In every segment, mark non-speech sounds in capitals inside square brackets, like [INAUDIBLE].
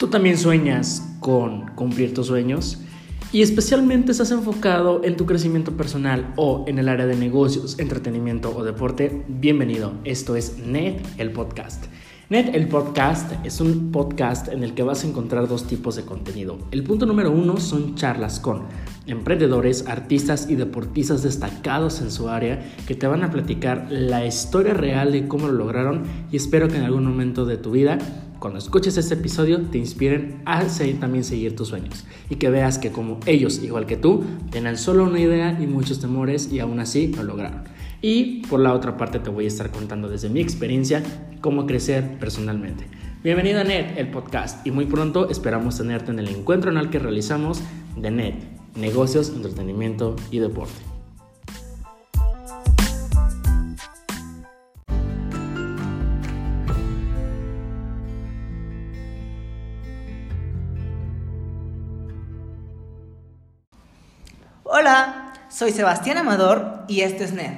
Tú también sueñas con cumplir tus sueños y especialmente estás enfocado en tu crecimiento personal o en el área de negocios, entretenimiento o deporte. Bienvenido, esto es NET, el podcast. Net, el podcast, es un podcast en el que vas a encontrar dos tipos de contenido. El punto número uno son charlas con emprendedores, artistas y deportistas destacados en su área que te van a platicar la historia real de cómo lo lograron y espero que en algún momento de tu vida cuando escuches este episodio te inspiren a también seguir tus sueños y que veas que como ellos, igual que tú, tenían solo una idea y muchos temores y aún así lo lograron. Y por la otra parte te voy a estar contando desde mi experiencia cómo crecer personalmente. Bienvenido a NET, el podcast, y muy pronto esperamos tenerte en el encuentro anual que realizamos de NET, negocios, entretenimiento y deporte. Soy Sebastián Amador y esto es NET.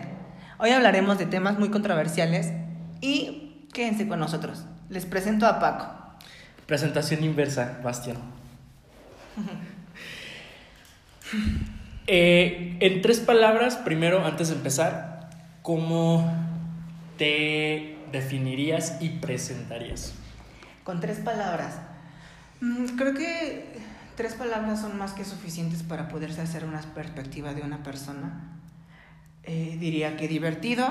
Hoy hablaremos de temas muy controversiales y quédense con nosotros. Les presento a Paco. Presentación inversa, Bastián. Eh, en tres palabras, primero, antes de empezar, ¿cómo te definirías y presentarías? Con tres palabras. Mm, creo que tres palabras son más que suficientes para poderse hacer una perspectiva de una persona. Eh, diría que divertido,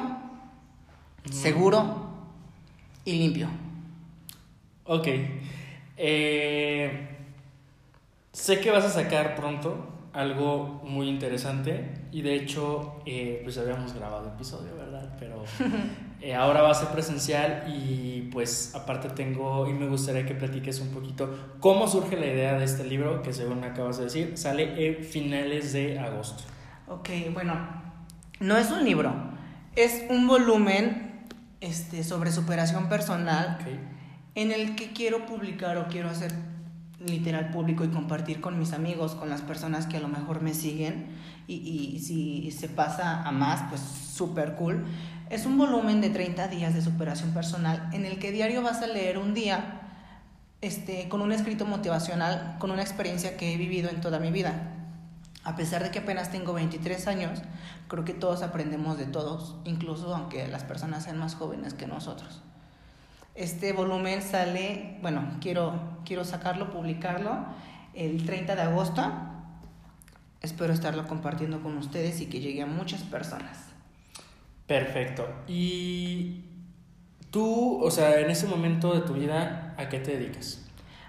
seguro y limpio. Ok. Eh, sé que vas a sacar pronto algo muy interesante y de hecho eh, pues habíamos grabado episodio, ¿verdad? Pero [LAUGHS] ahora va a ser presencial y pues aparte tengo y me gustaría que platiques un poquito cómo surge la idea de este libro que según me acabas de decir sale en finales de agosto. Ok, bueno, no es un libro, es un volumen este, sobre superación personal en el que quiero publicar o quiero hacer literal público y compartir con mis amigos, con las personas que a lo mejor me siguen y, y si se pasa a más, pues súper cool. Es un volumen de 30 días de superación personal en el que diario vas a leer un día este, con un escrito motivacional, con una experiencia que he vivido en toda mi vida a pesar de que apenas tengo 23 años, creo que todos aprendemos de todos, incluso aunque las personas sean más jóvenes que nosotros. Este volumen sale, bueno, quiero, quiero sacarlo, publicarlo el 30 de agosto. Espero estarlo compartiendo con ustedes y que llegue a muchas personas. Perfecto. Y tú, o sea, en ese momento de tu vida, ¿a qué te dedicas?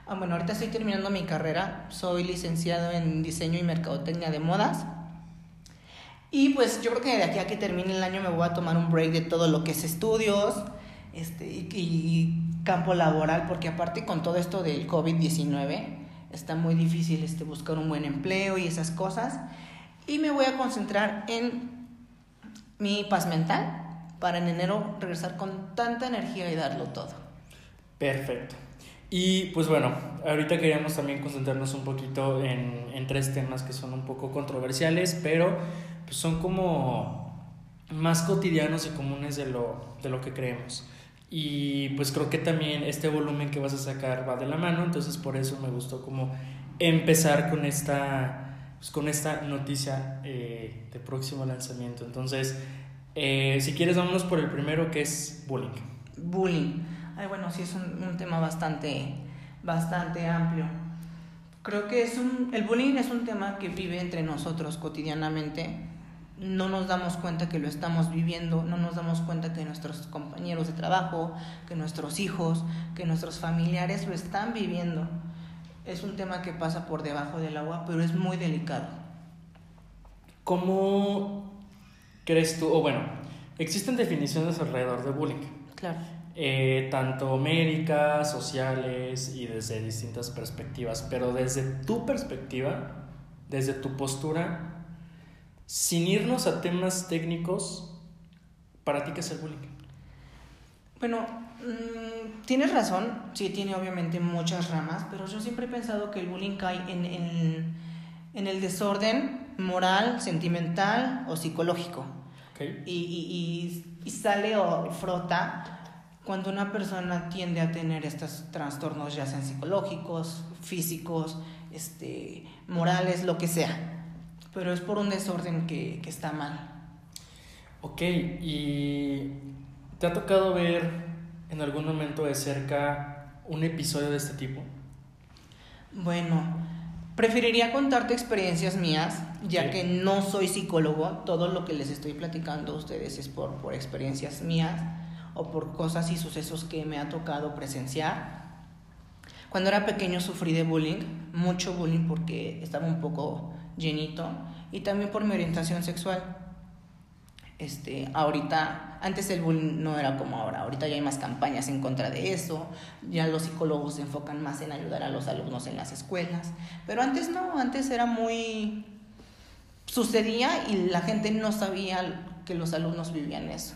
Ah, bueno, ahorita estoy terminando mi carrera, soy licenciado en diseño y mercadotecnia de modas. Y pues yo creo que de aquí a que termine el año me voy a tomar un break de todo lo que es estudios este, y, campo laboral, porque aparte con todo esto del COVID-19 está muy difícil este, buscar un buen empleo y esas cosas. Y me voy a concentrar en mi paz mental para en enero regresar con tanta energía y darlo todo. Perfecto. Y pues bueno, ahorita queríamos también concentrarnos un poquito en, en tres temas que son un poco controversiales, pero pues son como más cotidianos y comunes de lo, de lo que creemos. Y pues creo que también este volumen que vas a sacar va de la mano, entonces por eso me gustó como empezar con esta, pues con esta noticia eh, de próximo lanzamiento. Entonces, eh, si quieres, vámonos por el primero que es bullying. Bullying. Ay, bueno, sí es un, tema bastante, bastante amplio. Creo que es un, el bullying es un tema que vive entre nosotros cotidianamente. No nos damos cuenta que lo estamos viviendo, no nos damos cuenta que nuestros compañeros de trabajo, que nuestros hijos, que nuestros familiares lo están viviendo. Es un tema que pasa por debajo del agua, pero es muy delicado. ¿Cómo crees tú, o bueno, existen definiciones alrededor de bullying? Claro. Eh, tanto médicas, sociales y desde distintas perspectivas, pero desde tu perspectiva, desde tu postura, sin irnos a temas técnicos, ¿para ti qué es el bullying? Bueno, mm, tienes razón, sí tiene obviamente muchas ramas, pero yo siempre he pensado que el bullying cae en, en, en el desorden moral, sentimental o psicológico. Y, y, y, sale o frota cuando una persona tiende a tener estos trastornos, ya sean psicológicos, físicos, este, morales, lo que sea. Pero es por un desorden que, que está mal. Ok, ¿y te ha tocado ver en algún momento de cerca un episodio de este tipo? Bueno, preferiría contarte experiencias mías, ya que no soy psicólogo. Todo lo que les estoy platicando a ustedes es por, por experiencias mías o por cosas y sucesos que me ha tocado presenciar. Cuando era pequeño sufrí de bullying, mucho bullying porque estaba un poco llenito y también por mi orientación sexual. Este, ahorita, antes el bullying no era como ahora, ahorita ya hay más campañas en contra de eso, ya los psicólogos se enfocan más en ayudar a los alumnos en las escuelas, pero antes no, antes era muy... sucedía y la gente no sabía que los alumnos vivían eso.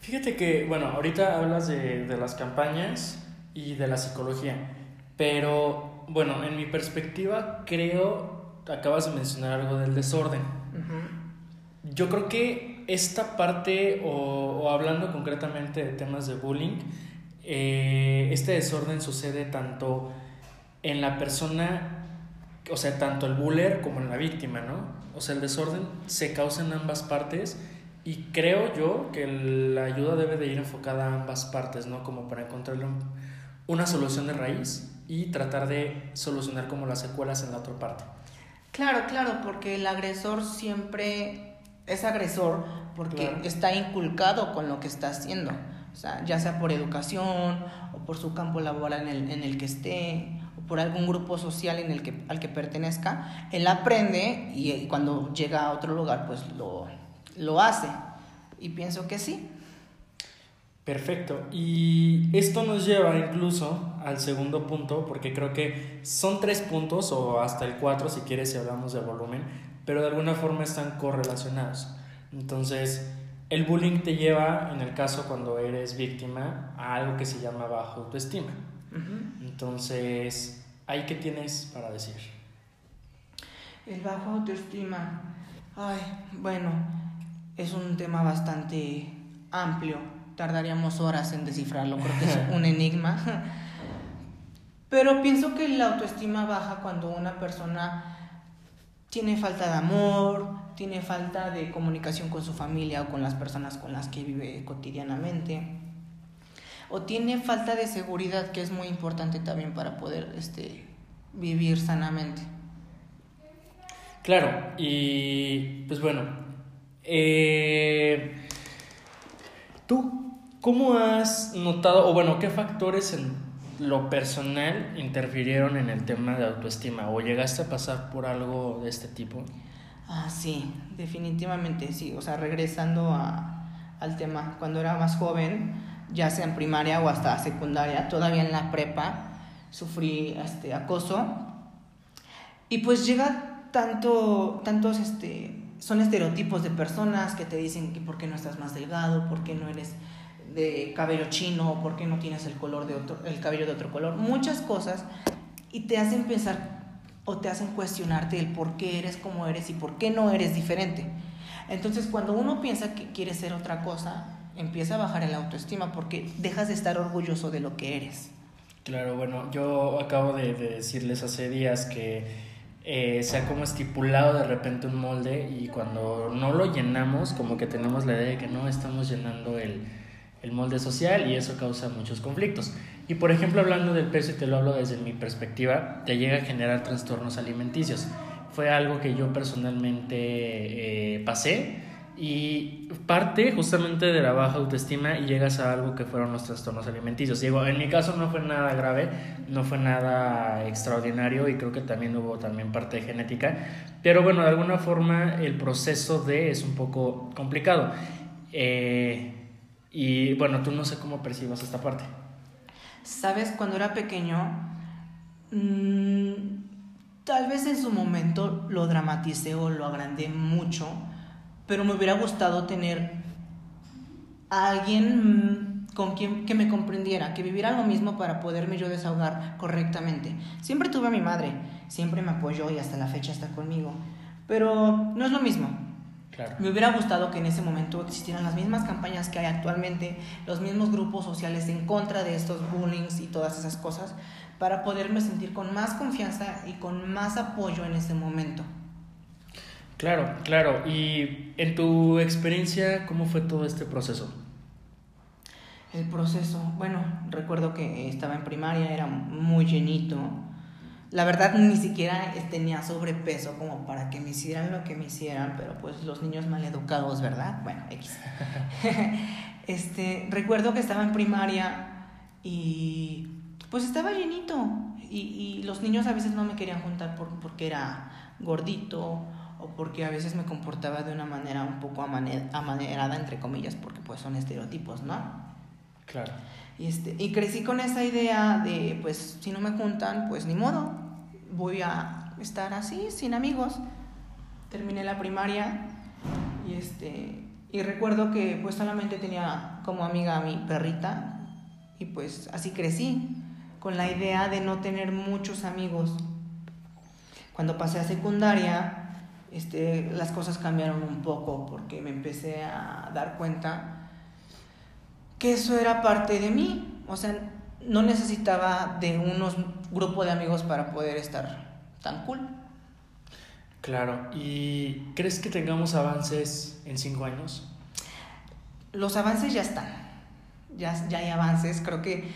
Fíjate que, bueno, ahorita hablas de, de las campañas y de la psicología, pero bueno, en mi perspectiva creo, acabas de mencionar algo del desorden. Yo creo que esta parte, o, hablando concretamente de temas de bullying, eh, este desorden sucede tanto en la persona, o sea, tanto el buller como en la víctima, ¿no? O sea, el desorden se causa en ambas partes y creo yo que la ayuda debe de ir enfocada a ambas partes, ¿no? Como para encontrarle una solución de raíz y tratar de solucionar como las secuelas en la otra parte. Claro, claro, porque el agresor siempre es agresor porque está inculcado con lo que está haciendo. O sea, ya sea por educación o por su campo laboral en el, en el que esté o por algún grupo social en el que, al que pertenezca, él aprende y cuando llega a otro lugar pues lo, lo hace. Y pienso que sí. Perfecto. Y esto nos lleva incluso al segundo punto, porque creo que son tres puntos o hasta el cuatro si quieres si hablamos de volumen, pero de alguna forma están correlacionados. Entonces, el bullying te lleva, en el caso cuando eres víctima, a algo que se llama bajo autoestima. Entonces, ¿ahí qué tienes para decir? El bajo autoestima, ay, bueno, es un tema bastante amplio. Tardaríamos horas en descifrarlo, creo que es [LAUGHS] un enigma. Pero pienso que la autoestima baja cuando una persona tiene falta de amor, tiene falta de comunicación con su familia o con las personas con las que vive cotidianamente, o tiene falta de seguridad, que es muy importante también para poder este, vivir sanamente. Claro, y pues bueno, eh, ¿tú cómo has notado, o bueno, qué factores en lo personal interfirieron en el tema de autoestima o llegaste a pasar por algo de este tipo? Ah, sí, definitivamente sí. O sea, regresando a, al tema, cuando era más joven, ya sea en primaria o hasta secundaria, todavía en la prepa, sufrí este, acoso. Y pues llega tanto, tantos, este, son estereotipos de personas que te dicen que por qué no estás más delgado, por qué no eres de cabello chino, por qué no tienes el color de otro, el cabello de otro color, muchas cosas y te hacen pensar o te hacen cuestionarte el por qué eres como eres y por qué no eres diferente. Entonces, cuando uno piensa que quiere ser otra cosa, empieza a bajar el autoestima porque dejas de estar orgulloso de lo que eres. Claro, bueno, yo acabo de, decirles hace días que eh, se ha como estipulado de repente un molde y cuando no lo llenamos, como que tenemos la idea de que no estamos llenando el, el molde social y eso causa muchos conflictos. Y por ejemplo, hablando del peso, y te lo hablo desde mi perspectiva, te llega a generar trastornos alimenticios. Fue algo que yo personalmente eh, pasé y parte justamente de la baja autoestima y llegas a algo que fueron los trastornos alimenticios. Digo, en mi caso no fue nada grave, no fue nada extraordinario y creo que también hubo también parte genética, pero bueno, de alguna forma el proceso de es un poco complicado. Eh, y bueno, tú no sé cómo percibas esta parte. Sabes, cuando era pequeño, mm, tal vez en su momento lo dramaticé o lo agrandé mucho, pero me hubiera gustado tener a alguien mm, con quien que me comprendiera, que viviera lo mismo para poderme yo desahogar correctamente. Siempre tuve a mi madre, siempre me apoyó y hasta la fecha está conmigo, pero no es lo mismo. Me hubiera gustado que en ese momento existieran las mismas campañas que hay actualmente, los mismos grupos sociales en contra de estos bullings y todas esas cosas, para poderme sentir con más confianza y con más apoyo en ese momento. Claro, claro. Y en tu experiencia, ¿cómo fue todo este proceso? El proceso, bueno, recuerdo que estaba en primaria, era muy llenito. La verdad ni siquiera tenía sobrepeso como para que me hicieran lo que me hicieran, pero pues los niños maleducados, ¿verdad? Bueno, X. [LAUGHS] este, recuerdo que estaba en primaria y pues estaba llenito y, y los niños a veces no me querían juntar por, porque era gordito o porque a veces me comportaba de una manera un poco amanerada, entre comillas, porque pues son estereotipos, ¿no? Claro. Y, este, y crecí con esa idea de, pues, si no me juntan, pues ni modo, voy a estar así, sin amigos. Terminé la primaria y, este, y recuerdo que pues solamente tenía como amiga a mi perrita y pues así crecí, con la idea de no tener muchos amigos. Cuando pasé a secundaria, este, las cosas cambiaron un poco porque me empecé a dar cuenta que eso era parte de mí. O sea, no necesitaba de unos grupos de amigos para poder estar tan cool. Claro, ¿y crees que tengamos avances en cinco años? Los avances ya están, ya, ya hay avances, creo que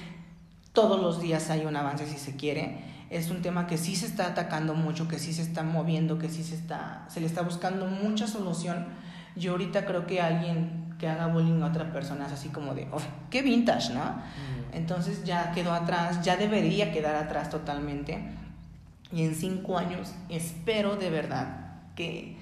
todos los días hay un avance si se quiere es un tema que sí se está atacando mucho, que sí se está moviendo, que sí se está, se le está buscando mucha solución. Yo ahorita creo que alguien que haga bullying a otra persona es así como de, oh, qué vintage, ¿no? Entonces ya quedó atrás, ya debería quedar atrás totalmente. Y en cinco años espero de verdad que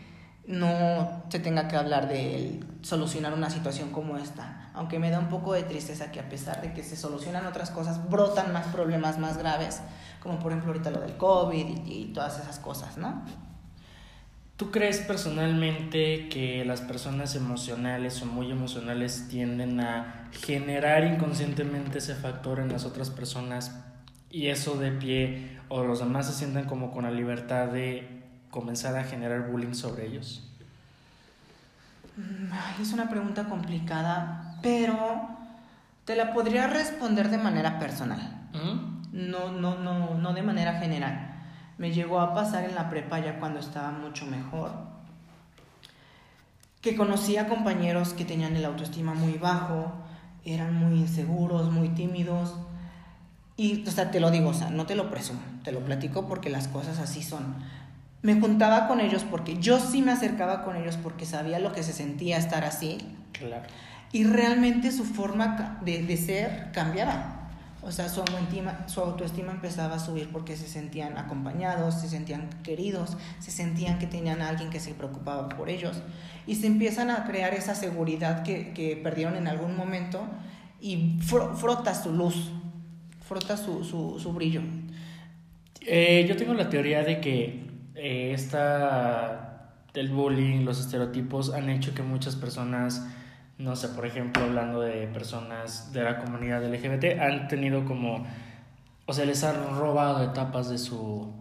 no se tenga que hablar de solucionar una situación como esta. Aunque me da un poco de tristeza que a pesar de que se solucionan otras cosas, brotan más problemas más graves como por ejemplo ahorita lo del COVID y, todas esas cosas, ¿no? ¿Tú crees personalmente que las personas emocionales o muy emocionales tienden a generar inconscientemente ese factor en las otras personas y eso de pie o los demás se sientan como con la libertad de comenzar a generar bullying sobre ellos? Mm, es una pregunta complicada, pero te la podría responder de manera personal. ¿Mm? no, no, no, no de manera general. Me llegó a pasar en la prepa ya cuando estaba mucho mejor, que conocía compañeros que tenían el autoestima muy bajo, eran muy inseguros, muy tímidos. Y, o sea, te lo digo, o sea, no te lo presumo, te lo platico porque las cosas así son. Me juntaba con ellos porque yo sí me acercaba con ellos porque sabía lo que se sentía estar así. Claro. Y realmente su forma de, de ser cambiaba. O sea, su autoestima, su autoestima empezaba a subir porque se sentían acompañados, se sentían queridos, se sentían que tenían a alguien que se preocupaba por ellos. Y se empiezan a crear esa seguridad que, que perdieron en algún momento y frota su luz, frota su, su, su brillo. Eh, yo tengo la teoría de que eh, esta, el bullying, los estereotipos han hecho que muchas personas no sé, por ejemplo, hablando de personas de la comunidad LGBT, han tenido como, o sea, les han robado etapas de su,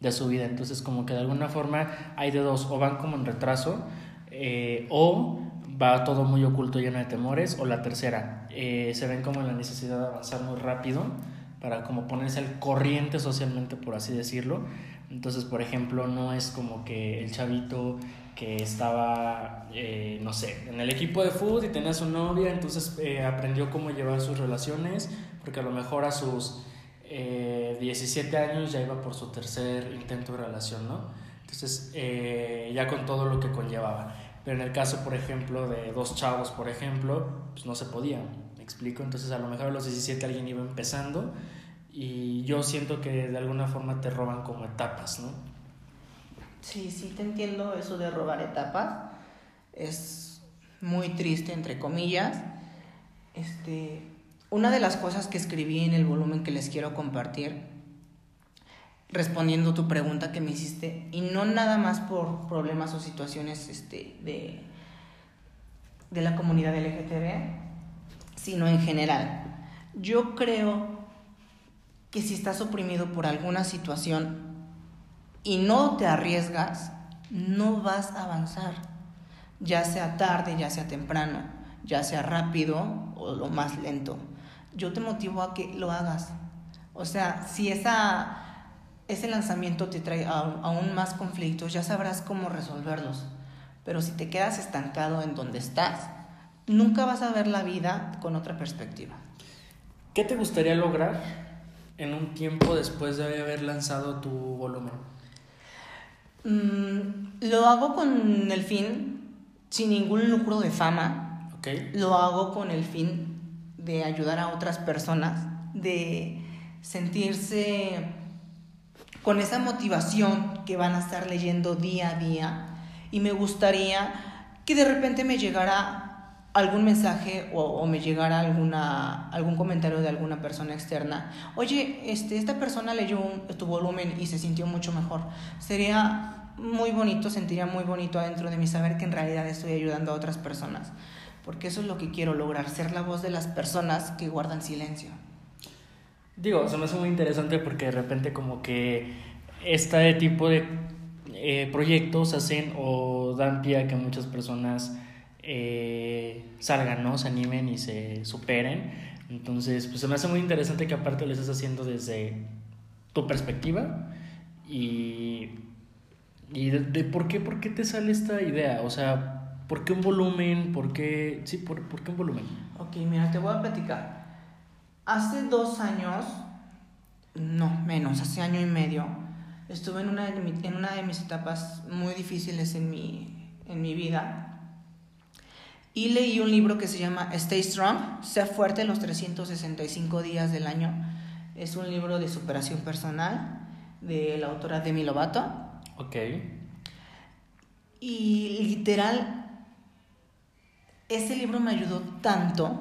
de su vida. Entonces, como que de alguna forma hay de dos, o van como en retraso, eh, o va todo muy oculto, lleno de temores, o la tercera, eh, se ven como en la necesidad de avanzar muy rápido para como ponerse al corriente socialmente, por así decirlo. Entonces, por ejemplo, no es como que el chavito que estaba, eh, no sé, en el equipo de fútbol y tenía su novia, entonces eh, aprendió cómo llevar sus relaciones, porque a lo mejor a sus 17 eh, años ya iba por su tercer intento de relación, ¿no? Entonces, ya con todo lo que conllevaba. Pero en el caso, por ejemplo, de dos chavos, por ejemplo, pues no se podía, ¿me explico? Entonces, a lo mejor a los 17 alguien iba empezando y yo siento que de alguna forma te roban como etapas, ¿no? Sí, sí, te entiendo eso de robar etapas. Es muy triste, entre comillas. Este, una de las cosas que escribí en el volumen que les quiero compartir, respondiendo tu pregunta que me hiciste, y no nada más por problemas o situaciones este, de, de la comunidad LGTB, sino en general. Yo creo que si estás oprimido por alguna situación y no te arriesgas, no vas a avanzar. ya sea tarde, ya sea temprano, ya sea rápido o lo más lento. Yo te motivo a que lo hagas. O sea, si esa, ese lanzamiento te trae aún más conflictos, ya sabrás cómo resolverlos. Pero si te quedas estancado en donde estás, nunca vas a ver la vida con otra perspectiva. ¿Qué te gustaría lograr en un tiempo después de haber lanzado tu volumen? Mm, lo hago con el fin, sin ningún lucro de fama. Okay. Lo hago con el fin de ayudar a otras personas, de sentirse con esa motivación que van a estar leyendo día a día. Y me gustaría que de repente me llegara algún mensaje o, me llegara alguna, algún comentario de alguna persona externa, oye, este, esta persona leyó tu volumen y se sintió mucho mejor. Sería muy bonito, sentiría muy bonito adentro de mí saber que en realidad estoy ayudando a otras personas, porque eso es lo que quiero lograr, ser la voz de las personas que guardan silencio. Digo, se me hace muy interesante porque de repente como que este tipo de eh, proyectos hacen o dan pie a que muchas personas eh, salgan, ¿no? Se animen y se superen. Entonces, pues se me hace muy interesante que aparte lo estés haciendo desde tu perspectiva y, y de, por, qué, por qué te sale esta idea. O sea, ¿por qué un volumen? ¿Por qué, sí, por, por qué un volumen? Ok, mira, te voy a platicar. Hace dos años, no, menos, hace año y medio, estuve en una, en una de mis etapas muy difíciles en mi, en mi vida y leí un libro que se llama Stay Strong, Sea fuerte en los 365 días del año. Es un libro de superación personal de la autora Demi Lovato. Ok. Y literal, ese libro me ayudó tanto.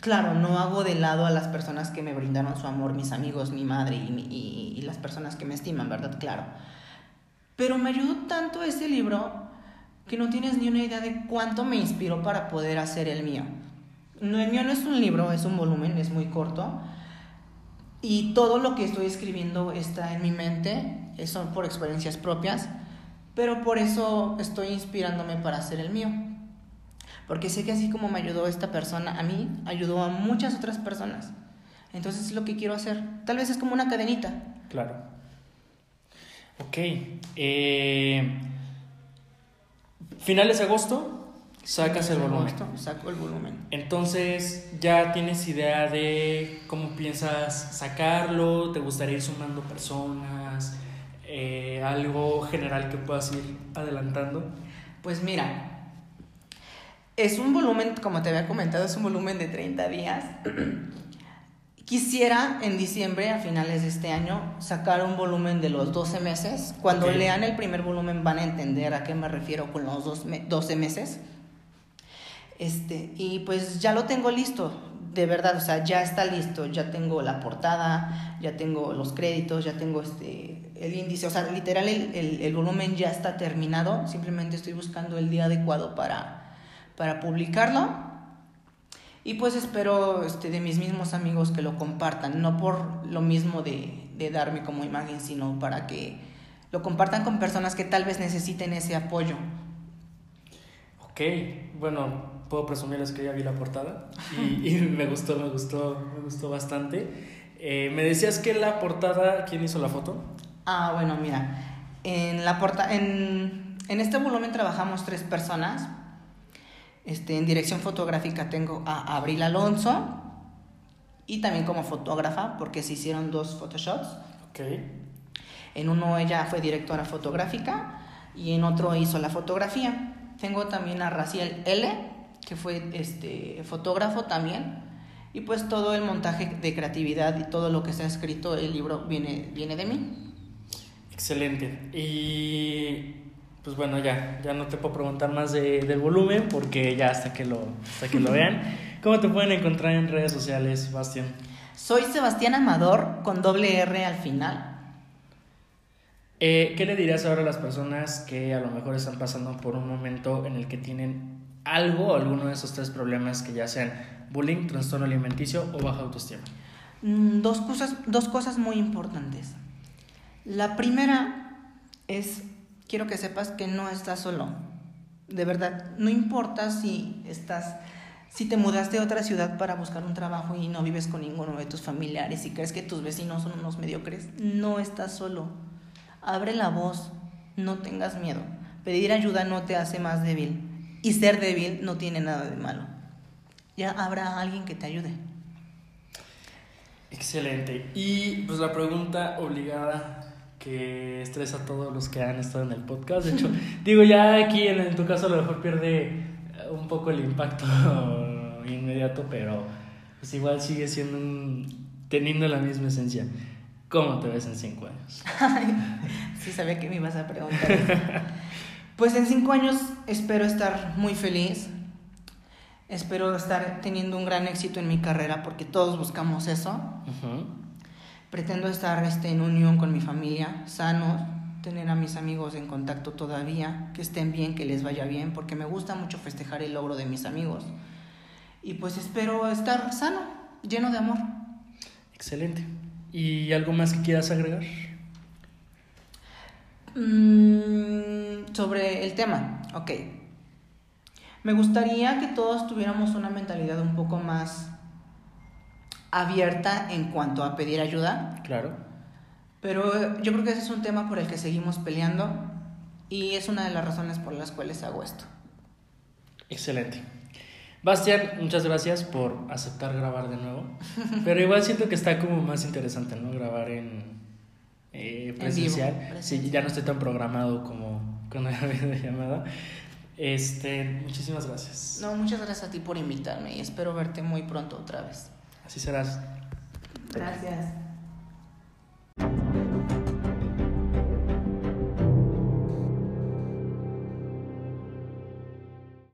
Claro, no hago de lado a las personas que me brindaron su amor, mis amigos, mi madre y, y las personas que me estiman, ¿verdad? Claro. Pero me ayudó tanto ese libro que no tienes ni una idea de cuánto me inspiró para poder hacer el mío. No, el mío no es un libro, es un volumen, es muy corto. Y todo lo que estoy escribiendo está en mi mente, son por experiencias propias, pero por eso estoy inspirándome para hacer el mío. Porque sé que así como me ayudó esta persona, a mí ayudó a muchas otras personas. Entonces es lo que quiero hacer. Tal vez es como una cadenita. Claro. Ok. Eh, Finales de agosto, sacas el volumen. Agosto, saco el volumen. Entonces, ¿ya tienes idea de cómo piensas sacarlo? ¿Te gustaría ir sumando personas? Eh, ¿Algo general que puedas ir adelantando? Pues mira, es un volumen, como te había comentado, es un volumen de 30 días. Quisiera en diciembre, a finales de este año, sacar un volumen de los 12 meses. Cuando lean el primer volumen van a entender a qué me refiero con los 12 meses. Este, y pues ya lo tengo listo, de verdad, o sea, ya está listo, ya tengo la portada, ya tengo los créditos, ya tengo este, el índice, o sea, literal el, el, volumen ya está terminado, simplemente estoy buscando el día adecuado para, para publicarlo y pues espero este, de mis mismos amigos que lo compartan, no por lo mismo de, de darme como imagen, sino para que lo compartan con personas que tal vez necesiten ese apoyo. Ok, bueno, puedo presumirles que ya vi la portada y, y [LAUGHS] me gustó, me gustó, me gustó bastante. Eh, me decías que la portada, ¿quién hizo la foto? Ah, bueno, mira, en la porta en, en este volumen trabajamos tres personas, este, en dirección fotográfica tengo a Abril Alonso y también como fotógrafa, porque se hicieron dos photoshops. En uno ella fue directora fotográfica y en otro hizo la fotografía. Tengo también a Raciel L, que fue este, fotógrafo también. Y pues todo el montaje de creatividad y todo lo que se ha escrito el libro viene, viene de mí. Excelente. Y pues bueno, ya, ya no te puedo preguntar más de, del volumen porque ya hasta que, lo, hasta que lo [LAUGHS] vean. ¿Cómo te pueden encontrar en redes sociales, Sebastián? Soy Sebastián Amador con doble R al final. Eh, ¿Qué le dirías ahora a las personas que a lo mejor están pasando por un momento en el que tienen algo, alguno de esos tres problemas que ya sean bullying, trastorno alimenticio o baja autoestima? Mm, dos cosas, dos cosas muy importantes. La primera es quiero que sepas que no estás solo. De verdad, no importa si estás, si te mudaste a otra ciudad para buscar un trabajo y no vives con ninguno de tus familiares y crees que tus vecinos son unos mediocres, no estás solo. Abre la voz, no tengas miedo. Pedir ayuda no te hace más débil y ser débil no tiene nada de malo. Ya habrá alguien que te ayude. Excelente. Y pues la pregunta obligada que estresa a todos los que han estado en el podcast. De hecho, [LAUGHS] digo, ya aquí en, tu caso a lo mejor pierde un poco el impacto [LAUGHS] inmediato, pero pues igual sigue siendo teniendo la misma esencia. ¿Cómo te ves en cinco años? [LAUGHS] sí, sabía que me ibas a preguntar. pues en cinco años espero estar muy feliz. Espero estar teniendo un gran éxito en mi carrera porque todos buscamos eso. Pretendo estar este, en unión con mi familia, sanos, tener a mis amigos en contacto todavía, que estén bien, que les vaya bien, porque me gusta mucho festejar el logro de mis amigos. Y pues espero estar sano, lleno de amor. Excelente. ¿Y algo más que quieras agregar? Mm, sobre el tema, ok. Me gustaría que todos tuviéramos una mentalidad un poco más abierta en cuanto a pedir ayuda. Claro. Pero yo creo que ese es un tema por el que seguimos peleando y es una de las razones por las cuales hago esto. Excelente. Bastián, muchas gracias por aceptar grabar de nuevo. Pero igual siento que está como más interesante, ¿no? Grabar en eh, presencial. Sí, ya no estoy tan programado como cuando había [LAUGHS] llamada. Este, muchísimas gracias. No, muchas gracias a ti por invitarme y espero verte muy pronto otra vez. Así serás. Gracias.